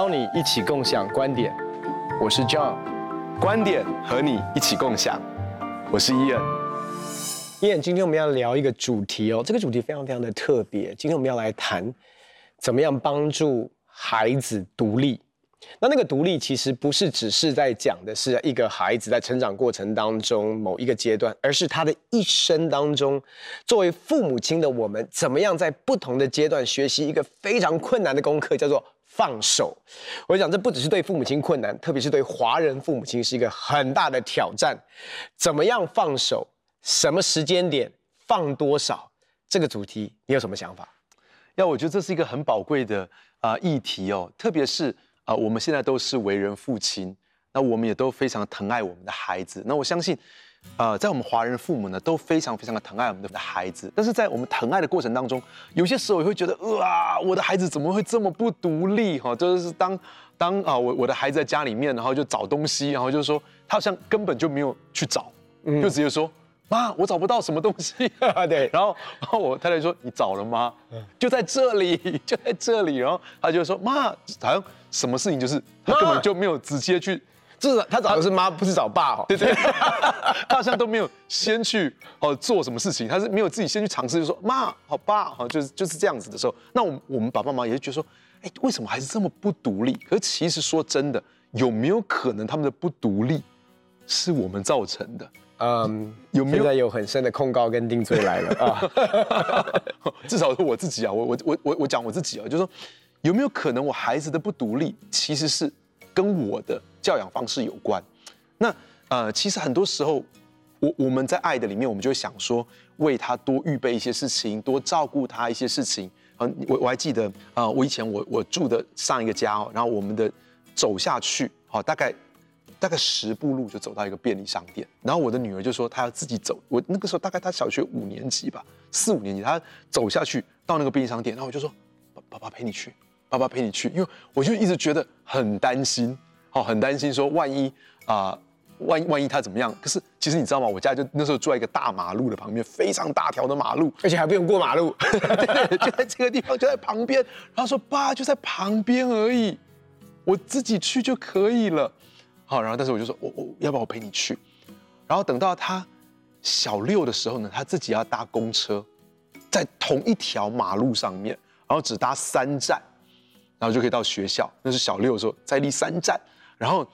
邀你一起共享观点，我是 John，观点和你一起共享，我是 Ian。Ian，今天我们要聊一个主题哦，这个主题非常非常的特别。今天我们要来谈，怎么样帮助孩子独立。那那个独立其实不是只是在讲的是一个孩子在成长过程当中某一个阶段，而是他的一生当中，作为父母亲的我们，怎么样在不同的阶段学习一个非常困难的功课，叫做放手。我想这不只是对父母亲困难，特别是对华人父母亲是一个很大的挑战。怎么样放手？什么时间点放多少？这个主题你有什么想法？要我觉得这是一个很宝贵的啊、呃、议题哦，特别是。啊，我们现在都是为人父亲，那我们也都非常疼爱我们的孩子。那我相信，呃，在我们华人父母呢，都非常非常的疼爱我们的孩子。但是在我们疼爱的过程当中，有些时候也会觉得，哇，我的孩子怎么会这么不独立？哈，就是当当啊，我我的孩子在家里面，然后就找东西，然后就是说，他好像根本就没有去找，就直接说。嗯妈，我找不到什么东西。对，然后，然后我太太说：“你找了吗？”就在这里，就在这里。然后他就说：“妈，好像什么事情就是他根本就没有直接去，就是他找的是妈，不是找爸。”哦，对对，他好像都没有先去哦做什么事情，他是没有自己先去尝试，就说：“妈，好爸，好就是就是这样子的时候。”那我们我们爸爸妈妈也就觉得说：“哎，为什么孩子这么不独立？”可是其实说真的，有没有可能他们的不独立是我们造成的？嗯，有没有现在有很深的控告跟定罪来了啊？至少是我自己啊，我我我我我讲我自己啊，就是说有没有可能我孩子的不独立其实是跟我的教养方式有关？那呃，其实很多时候我我们在爱的里面，我们就会想说为他多预备一些事情，多照顾他一些事情。嗯，我我还记得啊，我以前我我住的上一个家哦，然后我们的走下去，好大概。大概十步路就走到一个便利商店，然后我的女儿就说她要自己走。我那个时候大概她小学五年级吧，四五年级，她走下去到那个便利商店，然后我就说：“爸爸陪你去，爸爸陪你去。”因为我就一直觉得很担心，哦，很担心说万一啊、呃，万一万一他怎么样？可是其实你知道吗？我家就那时候住在一个大马路的旁边，非常大条的马路，而且还不用过马路，对，就在这个地方，就在旁边。然后说：“爸，就在旁边而已，我自己去就可以了。”好，然后但是我就说，我我要不要我陪你去？然后等到他小六的时候呢，他自己要搭公车，在同一条马路上面，然后只搭三站，然后就可以到学校。那是小六的时候，在立三站。然后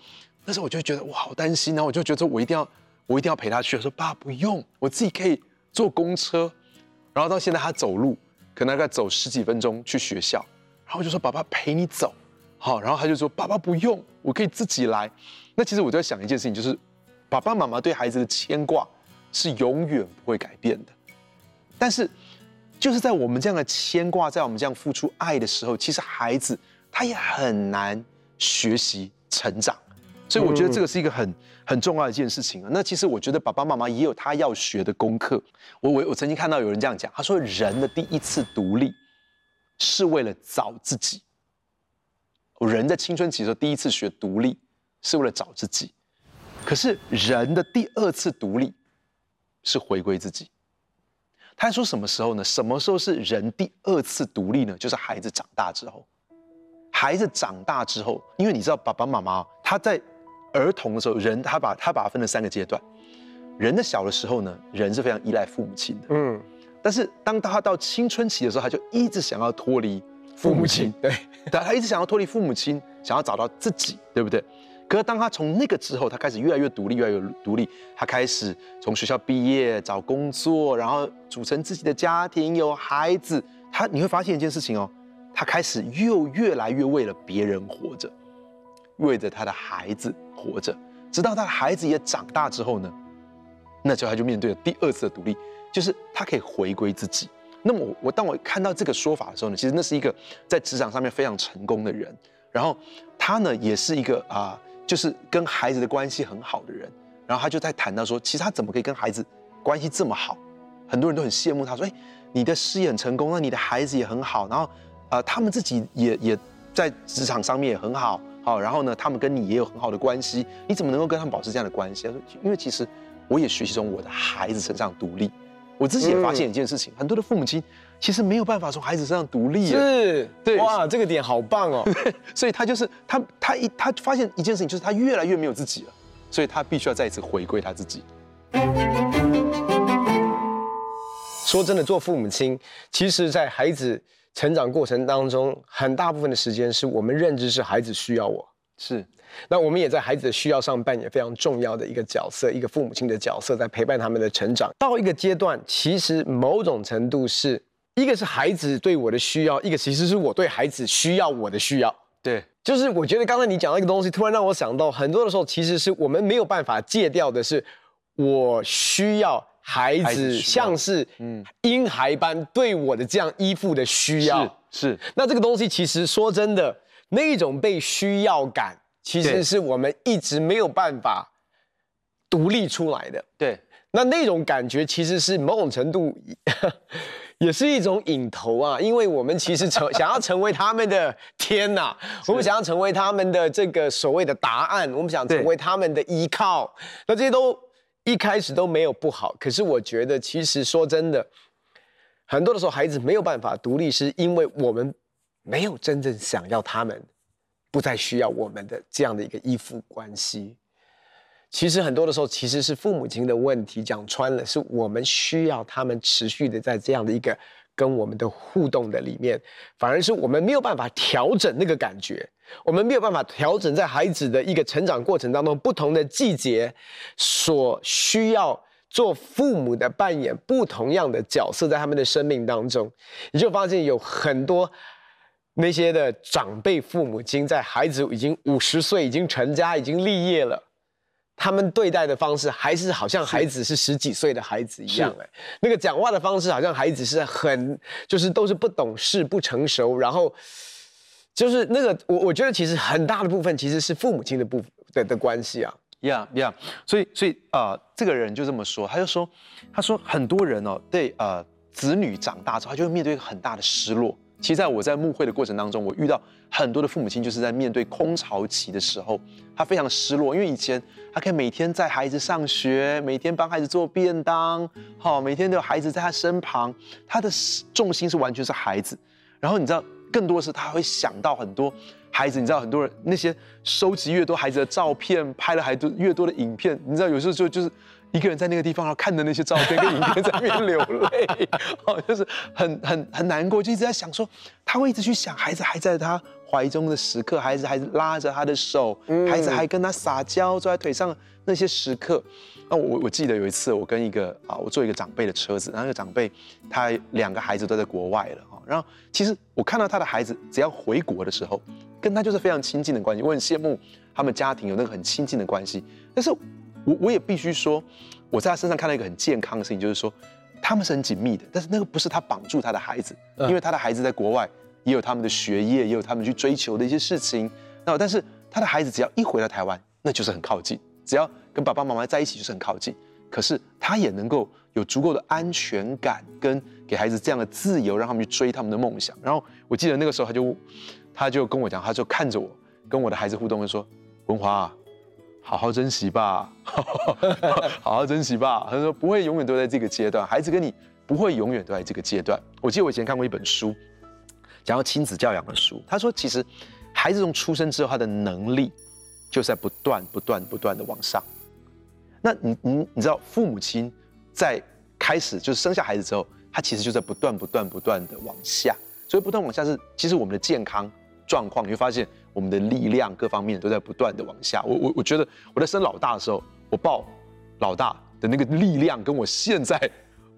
那时候我就觉得我好担心，然后我就觉得我一定要我一定要陪他去。我说爸不用，我自己可以坐公车。然后到现在他走路可能大概走十几分钟去学校。然后我就说爸爸陪你走。好，然后他就说爸爸不用，我可以自己来。那其实我就在想一件事情，就是爸爸妈妈对孩子的牵挂是永远不会改变的。但是，就是在我们这样的牵挂，在我们这样付出爱的时候，其实孩子他也很难学习成长。所以我觉得这个是一个很很重要的一件事情啊。那其实我觉得爸爸妈妈也有他要学的功课。我我我曾经看到有人这样讲，他说人的第一次独立是为了找自己。人在青春期的时候第一次学独立。是为了找自己，可是人的第二次独立是回归自己。他还说什么时候呢？什么时候是人第二次独立呢？就是孩子长大之后。孩子长大之后，因为你知道，爸爸妈妈他在儿童的时候，人他把他把它分了三个阶段。人的小的时候呢，人是非常依赖父母亲的，嗯。但是当他到青春期的时候，他就一直想要脱离父母亲，对，他他一直想要脱离父母亲，想要找到自己，对不对？可是当他从那个之后，他开始越来越独立，越来越独立。他开始从学校毕业，找工作，然后组成自己的家庭，有孩子。他你会发现一件事情哦，他开始又越来越为了别人活着，为着他的孩子活着。直到他的孩子也长大之后呢，那时候他就面对了第二次的独立，就是他可以回归自己。那么我我当我看到这个说法的时候呢，其实那是一个在职场上面非常成功的人，然后他呢也是一个啊。就是跟孩子的关系很好的人，然后他就在谈到说，其实他怎么可以跟孩子关系这么好？很多人都很羡慕他，说：“哎，你的事业很成功，那你的孩子也很好，然后，呃，他们自己也也在职场上面也很好，好，然后呢，他们跟你也有很好的关系，你怎么能够跟他们保持这样的关系？”他说：“因为其实我也学习从我的孩子身上独立，我自己也发现一件事情，很多的父母亲其实没有办法从孩子身上独立。是，对，哇，这个点好棒哦。所以他就是他，他一他发现一件事情，就是他越来越没有自己了，所以他必须要再一次回归他自己。说真的，做父母亲，其实，在孩子成长过程当中，很大部分的时间是我们认知是孩子需要我，是，那我们也在孩子的需要上扮演非常重要的一个角色，一个父母亲的角色，在陪伴他们的成长。到一个阶段，其实某种程度是一个是孩子对我的需要，一个其实是我对孩子需要我的需要。对，就是我觉得刚才你讲那个东西，突然让我想到，很多的时候其实是我们没有办法戒掉的，是我需要。孩子像是嗯婴孩般对我的这样依附的需要是，是那这个东西其实说真的，那一种被需要感，其实是我们一直没有办法独立出来的。对，那那种感觉其实是某种程度也是一种引头啊，因为我们其实成 想要成为他们的天呐，我们想要成为他们的这个所谓的答案，我们想成为他们的依靠，那这些都。一开始都没有不好，可是我觉得，其实说真的，很多的时候孩子没有办法独立，是因为我们没有真正想要他们不再需要我们的这样的一个依附关系。其实很多的时候，其实是父母亲的问题，讲穿了，是我们需要他们持续的在这样的一个跟我们的互动的里面，反而是我们没有办法调整那个感觉。我们没有办法调整在孩子的一个成长过程当中，不同的季节所需要做父母的扮演不同样的角色，在他们的生命当中，你就发现有很多那些的长辈父母亲，在孩子已经五十岁、已经成家、已经立业了，他们对待的方式还是好像孩子是十几岁的孩子一样，哎，那个讲话的方式好像孩子是很就是都是不懂事、不成熟，然后。就是那个，我我觉得其实很大的部分其实是父母亲的部分的的关系啊。呀呀，所以所以啊、呃，这个人就这么说，他就说，他说很多人哦，对呃子女长大之后，他就会面对一个很大的失落。其实在我在牧会的过程当中，我遇到很多的父母亲，就是在面对空巢期的时候，他非常的失落，因为以前他可以每天带孩子上学，每天帮孩子做便当，好，每天都有孩子在他身旁，他的重心是完全是孩子。然后你知道。更多的是他会想到很多孩子，你知道很多人那些收集越多孩子的照片，拍了孩子越多的影片，你知道有时候就就是一个人在那个地方，然后看着那些照片跟影片在那边流泪，哦，就是很很很难过，就一直在想说，他会一直去想孩子还在他怀中的时刻，孩子还拉着他的手，孩子还跟他撒娇，坐在腿上那些时刻。那我我记得有一次，我跟一个啊，我坐一个长辈的车子，然后那个长辈他两个孩子都在国外了啊。然后其实我看到他的孩子只要回国的时候，跟他就是非常亲近的关系。我很羡慕他们家庭有那个很亲近的关系。但是我我也必须说，我在他身上看到一个很健康的事情，就是说他们是很紧密的。但是那个不是他绑住他的孩子，因为他的孩子在国外也有他们的学业，也有他们去追求的一些事情。那但是他的孩子只要一回到台湾，那就是很靠近。只要跟爸爸妈妈在一起，就是很靠近。可是他也能够有足够的安全感，跟给孩子这样的自由，让他们去追他们的梦想。然后我记得那个时候，他就他就跟我讲，他就看着我，跟我的孩子互动，就说：“文华，好好珍惜吧，好好珍惜吧。”他说：“不会永远都在这个阶段，孩子跟你不会永远都在这个阶段。”我记得我以前看过一本书，讲到亲子教养的书。他说，其实孩子从出生之后，他的能力就是在不断、不断、不断的往上。那你你你知道，父母亲在开始就是生下孩子之后，他其实就在不断不断不断的往下，所以不断往下是其实我们的健康状况，你会发现我们的力量各方面都在不断的往下。我我我觉得我在生老大的时候，我抱老大的那个力量，跟我现在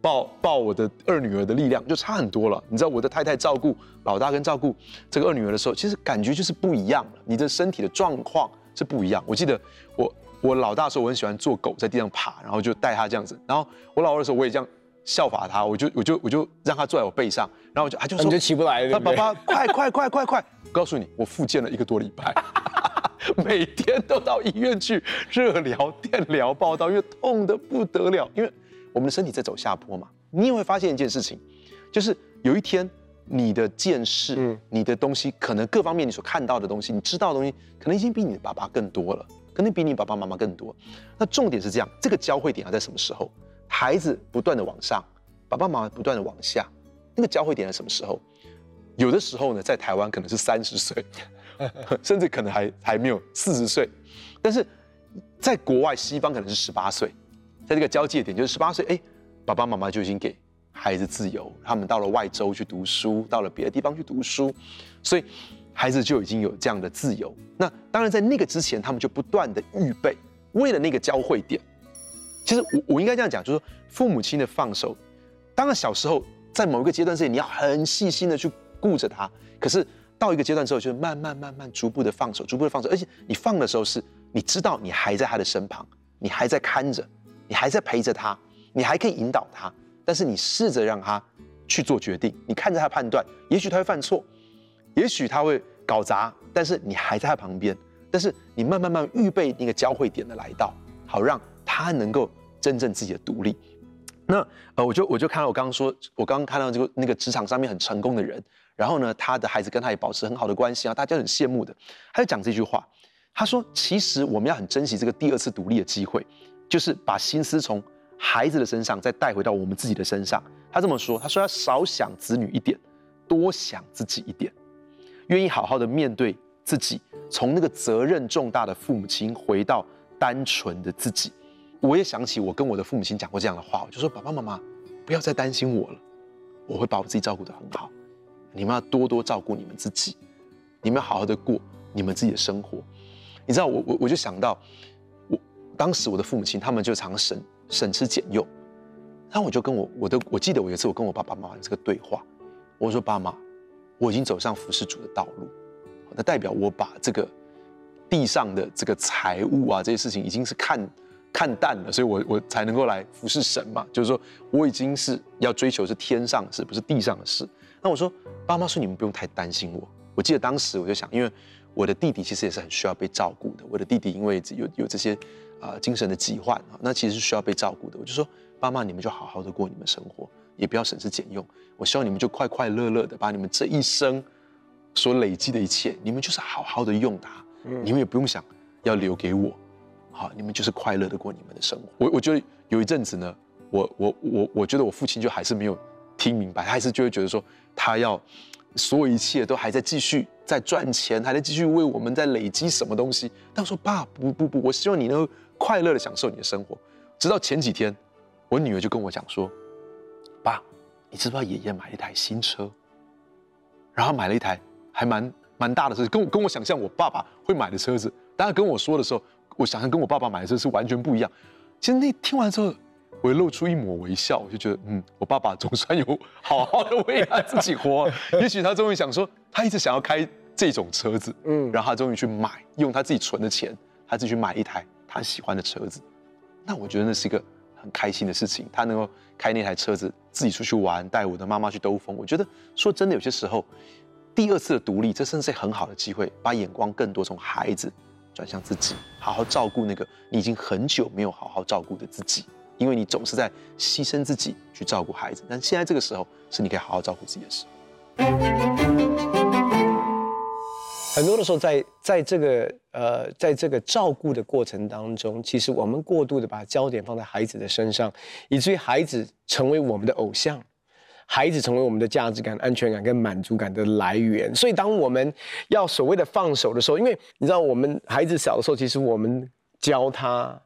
抱抱我的二女儿的力量就差很多了。你知道我的太太照顾老大跟照顾这个二女儿的时候，其实感觉就是不一样了，你的身体的状况是不一样。我记得我。我老大的时候，我很喜欢做狗，在地上爬，然后就带他这样子。然后我老二的时候，我也这样效法他，我就我就我就让他坐在我背上，然后我就他就说你就起不来了，他爸爸快快快快快！我告诉你，我复健了一个多礼拜，每天都到医院去热疗、电疗报道，因为痛得不得了。因为我们的身体在走下坡嘛。你也会发现一件事情，就是有一天你的见识、嗯、你的东西，可能各方面你所看到的东西，你知道的东西，可能已经比你的爸爸更多了。可能比你爸爸妈妈更多。那重点是这样，这个交汇点要在什么时候？孩子不断的往上，爸爸妈妈不断的往下，那个交汇点在什么时候？有的时候呢，在台湾可能是三十岁，甚至可能还还没有四十岁，但是在国外西方可能是十八岁，在这个交界点就是十八岁，哎，爸爸妈妈就已经给孩子自由，他们到了外州去读书，到了别的地方去读书，所以孩子就已经有这样的自由。那当然在那个之前，他们就不断的预备，为了那个交汇点。其实我我应该这样讲，就是说父母亲的放手，当然小时候在某一个阶段之内，你要很细心的去顾着他，可是到一个阶段之后，就慢慢慢慢逐步的放手，逐步的放手，而且你放的时候是，你知道你还在他的身旁，你还在看着，你还在陪着他，你还可以引导他。但是你试着让他去做决定，你看着他判断，也许他会犯错，也许他会搞砸，但是你还在他旁边，但是你慢慢慢预备那个交汇点的来到，好让他能够真正自己的独立。那呃，我就我就看到我刚刚说，我刚刚看到这个那个职场上面很成功的人，然后呢，他的孩子跟他也保持很好的关系啊，大家很羡慕的。他就讲这句话，他说：“其实我们要很珍惜这个第二次独立的机会，就是把心思从。”孩子的身上，再带回到我们自己的身上。他这么说：“他说要少想子女一点，多想自己一点，愿意好好的面对自己，从那个责任重大的父母亲回到单纯的自己。”我也想起我跟我的父母亲讲过这样的话，我就说：“爸爸妈妈，不要再担心我了，我会把我自己照顾得很好。你们要多多照顾你们自己，你们要好好的过你们自己的生活。”你知道，我我我就想到，我当时我的父母亲他们就常省。省吃俭用，然后我就跟我我的我记得我有一次我跟我爸爸妈妈这个对话，我说爸妈，我已经走上服侍主的道路，那代表我把这个地上的这个财物啊这些事情已经是看看淡了，所以我我才能够来服侍神嘛，就是说我已经是要追求是天上的事，不是地上的事。那我说爸妈说你们不用太担心我，我记得当时我就想，因为我的弟弟其实也是很需要被照顾的，我的弟弟因为有有这些。啊、呃，精神的疾患啊，那其实是需要被照顾的。我就说，爸妈，你们就好好的过你们生活，也不要省吃俭用。我希望你们就快快乐乐的把你们这一生所累积的一切，你们就是好好的用它。嗯，你们也不用想要留给我，好，你们就是快乐的过你们的生活。我我觉得有一阵子呢，我我我我觉得我父亲就还是没有听明白，他还是就会觉得说，他要所有一切都还在继续在赚钱，还在继续为我们在累积什么东西。但我说，爸，不不不，我希望你能。快乐的享受你的生活，直到前几天，我女儿就跟我讲说：“爸，你知不知道爷爷买了一台新车？然后买了一台还蛮蛮大的车，跟我跟我想象我爸爸会买的车子。当然跟我说的时候，我想象跟我爸爸买的车是完全不一样。其实那听完之后，我露出一抹微笑，我就觉得，嗯，我爸爸总算有好好的为他自己活。也许他终于想说，他一直想要开这种车子，嗯，然后他终于去买，用他自己存的钱，他自己去买一台。”他喜欢的车子，那我觉得那是一个很开心的事情。他能够开那台车子自己出去玩，带我的妈妈去兜风。我觉得说真的，有些时候第二次的独立，这甚至是很好的机会，把眼光更多从孩子转向自己，好好照顾那个你已经很久没有好好照顾的自己。因为你总是在牺牲自己去照顾孩子，但现在这个时候是你可以好好照顾自己的时候。很多的时候在，在在这个呃，在这个照顾的过程当中，其实我们过度的把焦点放在孩子的身上，以至于孩子成为我们的偶像，孩子成为我们的价值感、安全感跟满足感的来源。所以，当我们要所谓的放手的时候，因为你知道，我们孩子小的时候，其实我们教他。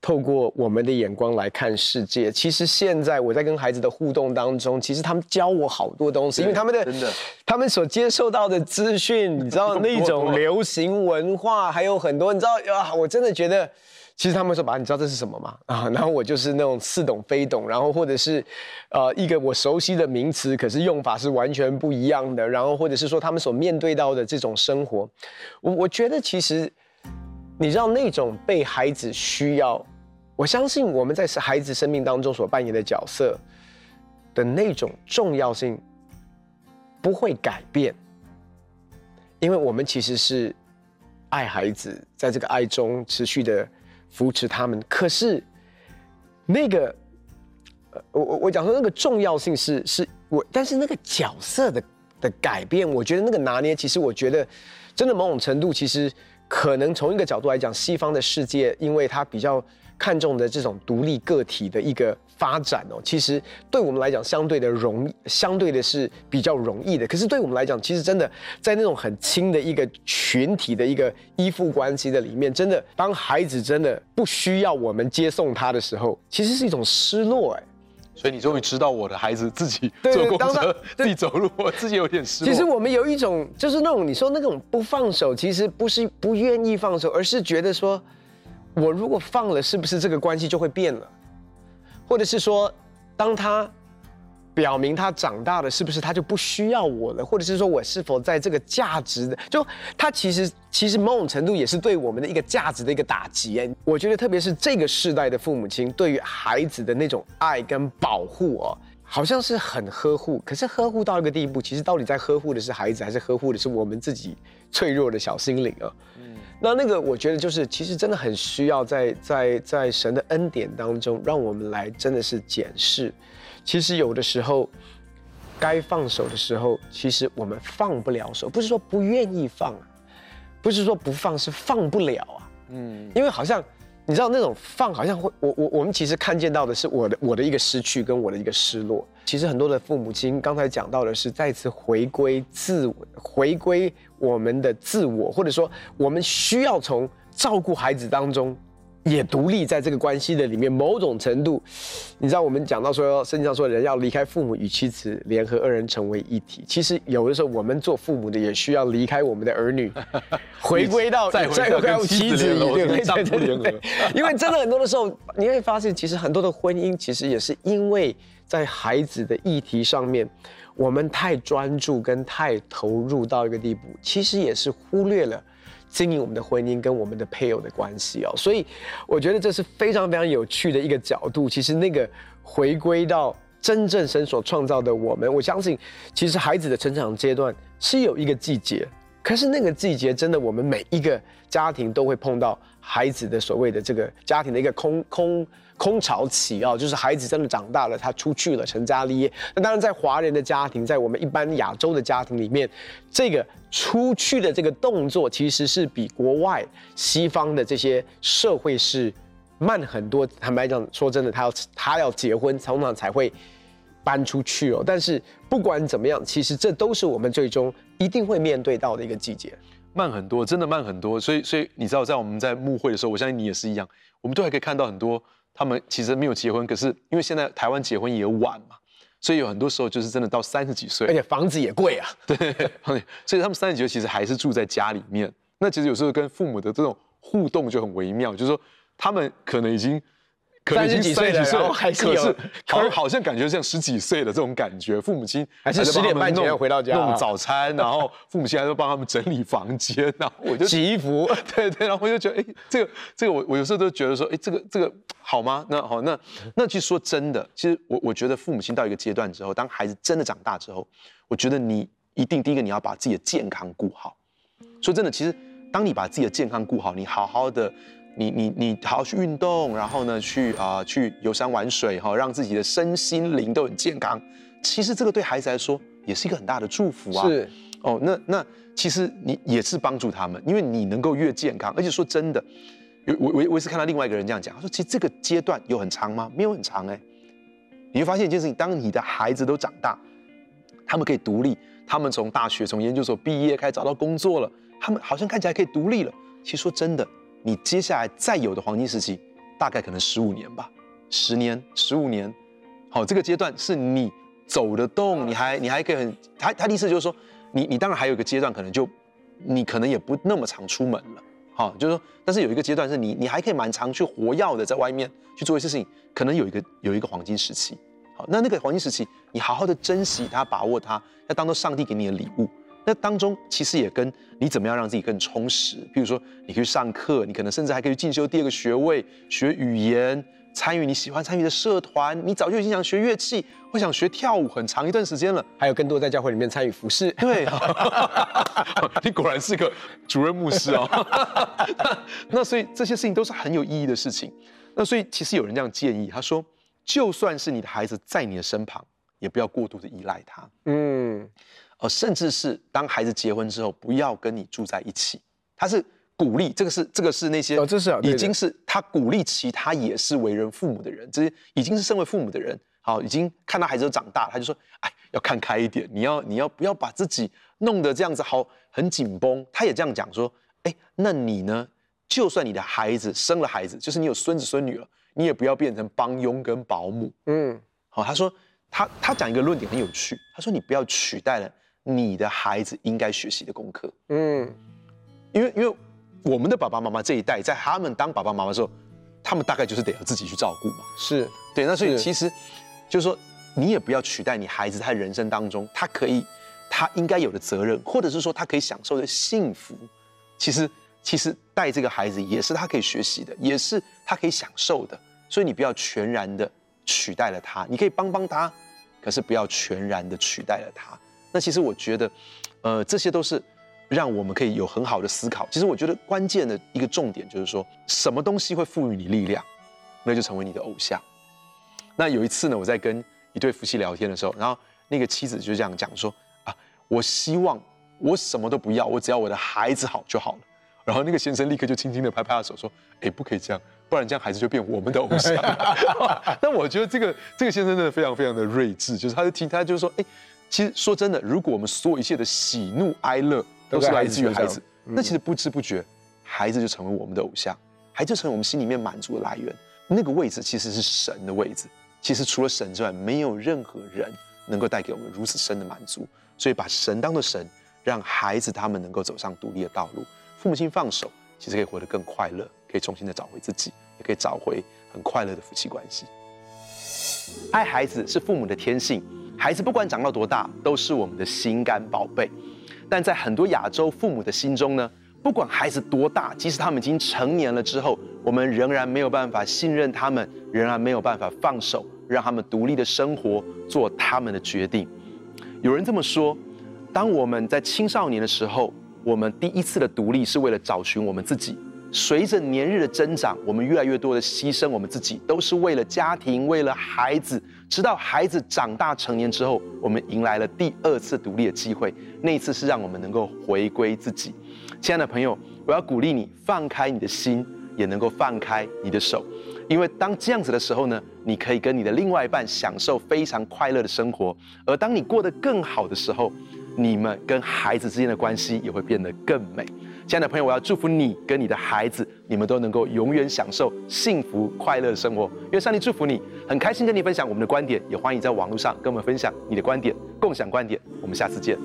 透过我们的眼光来看世界，其实现在我在跟孩子的互动当中，其实他们教我好多东西，因为他们的，真的，他们所接受到的资讯，你知道那种流行文化，还有很多，你知道啊，我真的觉得，其实他们说爸，你知道这是什么吗？啊，然后我就是那种似懂非懂，然后或者是，呃，一个我熟悉的名词，可是用法是完全不一样的，然后或者是说他们所面对到的这种生活，我我觉得其实。你知道那种被孩子需要，我相信我们在孩子生命当中所扮演的角色的那种重要性不会改变，因为我们其实是爱孩子，在这个爱中持续的扶持他们。可是那个，呃我我我讲说那个重要性是是我，但是那个角色的的改变，我觉得那个拿捏，其实我觉得真的某种程度其实。可能从一个角度来讲，西方的世界，因为它比较看重的这种独立个体的一个发展哦，其实对我们来讲相对的容，相对的是比较容易的。可是对我们来讲，其实真的在那种很轻的一个群体的一个依附关系的里面，真的当孩子真的不需要我们接送他的时候，其实是一种失落哎。所以你终于知道我的孩子自己坐公车、自己走路，我自己有点失落。其实我们有一种就是那种你说那种不放手，其实不是不愿意放手，而是觉得说。我如果放了，是不是这个关系就会变了？或者是说，当他表明他长大了，是不是他就不需要我了？或者是说我是否在这个价值的，就他其实其实某种程度也是对我们的一个价值的一个打击。我觉得特别是这个世代的父母亲对于孩子的那种爱跟保护哦，好像是很呵护，可是呵护到一个地步，其实到底在呵护的是孩子，还是呵护的是我们自己脆弱的小心灵啊？嗯那那个，我觉得就是，其实真的很需要在在在神的恩典当中，让我们来真的是检视。其实有的时候，该放手的时候，其实我们放不了手，不是说不愿意放啊，不是说不放，是放不了啊。嗯，因为好像。你知道那种放好像会，我我我们其实看见到的是我的我的一个失去跟我的一个失落。其实很多的父母亲刚才讲到的是再次回归自我，回归我们的自我，或者说我们需要从照顾孩子当中。也独立在这个关系的里面，某种程度，你知道我们讲到说圣经上说人要离开父母与妻子联合二人成为一体。其实有的时候我们做父母的也需要离开我们的儿女，回归到再回到妻子联合，因为真的很多的时候你会发现，其实很多的婚姻其实也是因为在孩子的议题上面，我们太专注跟太投入到一个地步，其实也是忽略了。经营我们的婚姻跟我们的配偶的关系哦，所以我觉得这是非常非常有趣的一个角度。其实那个回归到真正神所创造的我们，我相信其实孩子的成长阶段是有一个季节，可是那个季节真的我们每一个家庭都会碰到孩子的所谓的这个家庭的一个空空。空巢期啊，就是孩子真的长大了，他出去了，成家立业。那当然，在华人的家庭，在我们一般亚洲的家庭里面，这个出去的这个动作，其实是比国外西方的这些社会是慢很多。坦白讲，说真的，他要他要结婚，通常才会搬出去哦。但是不管怎么样，其实这都是我们最终一定会面对到的一个季节，慢很多，真的慢很多。所以，所以你知道，在我们在幕会的时候，我相信你也是一样，我们都还可以看到很多。他们其实没有结婚，可是因为现在台湾结婚也晚嘛，所以有很多时候就是真的到三十几岁，而且房子也贵啊。对，所以他们三十几岁其实还是住在家里面。那其实有时候跟父母的这种互动就很微妙，就是说他们可能已经。三十几岁了，还是 可是好，好像感觉像十几岁的这种感觉。父母亲还是十点半前要回到家，弄早餐，然后父母亲还会帮他们整理房间，然后我就洗衣服，对对，然后我就觉得，哎，这个这个我我有时候都觉得说，哎，这个这个好吗？那好，那那其实说真的，其实我我觉得父母亲到一个阶段之后，当孩子真的长大之后，我觉得你一定第一个你要把自己的健康顾好。说真的，其实当你把自己的健康顾好，你好好的。你你你好好去运动，然后呢，去啊、呃、去游山玩水哈，让自己的身心灵都很健康。其实这个对孩子来说也是一个很大的祝福啊。是哦，那那其实你也是帮助他们，因为你能够越健康，而且说真的，我我我也是看到另外一个人这样讲，他说其实这个阶段有很长吗？没有很长哎。你会发现一件事情，当你的孩子都长大，他们可以独立，他们从大学从研究所毕业开始找到工作了，他们好像看起来可以独立了。其实说真的。你接下来再有的黄金时期，大概可能十五年吧，十年、十五年，好，这个阶段是你走得动，你还你还可以很，他他的意思就是说，你你当然还有一个阶段，可能就你可能也不那么常出门了，好，就是说，但是有一个阶段是你你还可以蛮常去活跃的在外面去做一些事情，可能有一个有一个黄金时期，好，那那个黄金时期，你好好的珍惜它，把握它，要当做上帝给你的礼物。那当中其实也跟你怎么样让自己更充实，比如说你可以去上课，你可能甚至还可以去进修第二个学位，学语言，参与你喜欢参与的社团。你早就已经想学乐器，或想学跳舞，很长一段时间了。还有更多在教会里面参与服侍。对，你果然是个主任牧师哦。那所以这些事情都是很有意义的事情。那所以其实有人这样建议，他说，就算是你的孩子在你的身旁，也不要过度的依赖他。嗯。甚至是当孩子结婚之后，不要跟你住在一起，他是鼓励，这个是这个是那些哦，这是已经是他鼓励其他也是为人父母的人，这些已经是身为父母的人，好，已经看到孩子都长大，他就说，哎，要看开一点，你要你要不要把自己弄得这样子好很紧绷？他也这样讲说，哎，那你呢？就算你的孩子生了孩子，就是你有孙子孙女了，你也不要变成帮佣跟保姆。嗯，好，他说他他讲一个论点很有趣，他说你不要取代了你的孩子应该学习的功课。嗯，因为因为我们的爸爸妈妈这一代，在他们当爸爸妈妈的时候，他们大概就是得要自己去照顾嘛。是对，那所以其实就是说，你也不要取代你孩子他人生当中他可以他应该有的责任，或者是说他可以享受的幸福，其实。其实带这个孩子也是他可以学习的，也是他可以享受的，所以你不要全然的取代了他，你可以帮帮他，可是不要全然的取代了他。那其实我觉得，呃，这些都是让我们可以有很好的思考。其实我觉得关键的一个重点就是说，什么东西会赋予你力量，那就成为你的偶像。那有一次呢，我在跟一对夫妻聊天的时候，然后那个妻子就这样讲说：啊，我希望我什么都不要，我只要我的孩子好就好了。然后那个先生立刻就轻轻的拍拍他手说：“哎，不可以这样，不然这样孩子就变我们的偶像。” 那我觉得这个这个先生真的非常非常的睿智，就是他就听他就是说：“哎，其实说真的，如果我们所有一切的喜怒哀乐都是来自于孩子，那其实不知不觉，孩子就成为我们的偶像，孩子就成为我们心里面满足的来源。那个位置其实是神的位置，其实除了神之外，没有任何人能够带给我们如此深的满足。所以把神当作神，让孩子他们能够走上独立的道路。”父母亲放手，其实可以活得更快乐，可以重新的找回自己，也可以找回很快乐的夫妻关系。爱孩子是父母的天性，孩子不管长到多大，都是我们的心肝宝贝。但在很多亚洲父母的心中呢，不管孩子多大，即使他们已经成年了之后，我们仍然没有办法信任他们，仍然没有办法放手，让他们独立的生活，做他们的决定。有人这么说，当我们在青少年的时候，我们第一次的独立是为了找寻我们自己。随着年日的增长，我们越来越多的牺牲我们自己，都是为了家庭，为了孩子。直到孩子长大成年之后，我们迎来了第二次独立的机会。那一次是让我们能够回归自己。亲爱的朋友，我要鼓励你放开你的心，也能够放开你的手，因为当这样子的时候呢，你可以跟你的另外一半享受非常快乐的生活。而当你过得更好的时候，你们跟孩子之间的关系也会变得更美。亲爱的朋友，我要祝福你跟你的孩子，你们都能够永远享受幸福快乐的生活。愿上帝祝福你，很开心跟你分享我们的观点，也欢迎在网络上跟我们分享你的观点，共享观点。我们下次见。